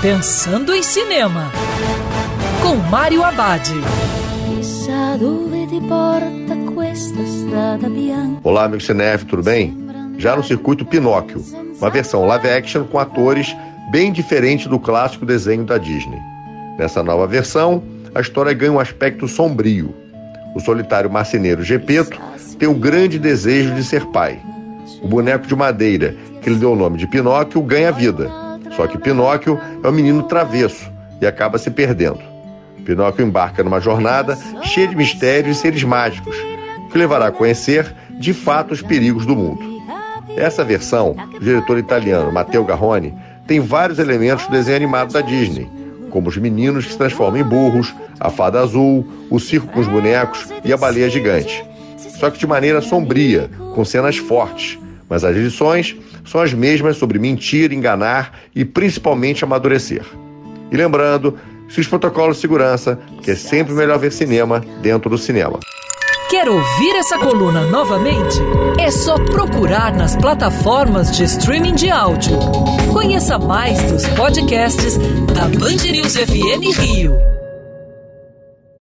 Pensando em Cinema, com Mário Abad. Olá, amigo Cinef, tudo bem? Já no circuito Pinóquio, uma versão live action com atores bem diferente do clássico desenho da Disney. Nessa nova versão, a história ganha um aspecto sombrio. O solitário marceneiro Gepeto tem um grande desejo de ser pai. O boneco de madeira, que lhe deu o nome de Pinóquio, ganha vida. Só que Pinóquio é um menino travesso e acaba se perdendo. Pinóquio embarca numa jornada cheia de mistérios e seres mágicos, que levará a conhecer, de fato, os perigos do mundo. Essa versão, o diretor italiano Matteo Garrone tem vários elementos do desenho animado da Disney, como os meninos que se transformam em burros, a fada azul, o circo com os bonecos e a baleia gigante. Só que de maneira sombria, com cenas fortes, mas as lições são as mesmas sobre mentir, enganar e principalmente amadurecer. E lembrando, se os protocolos de segurança, que é sempre melhor ver cinema dentro do cinema. Quer ouvir essa coluna novamente? É só procurar nas plataformas de streaming de áudio. Conheça mais dos podcasts da Band News FM Rio.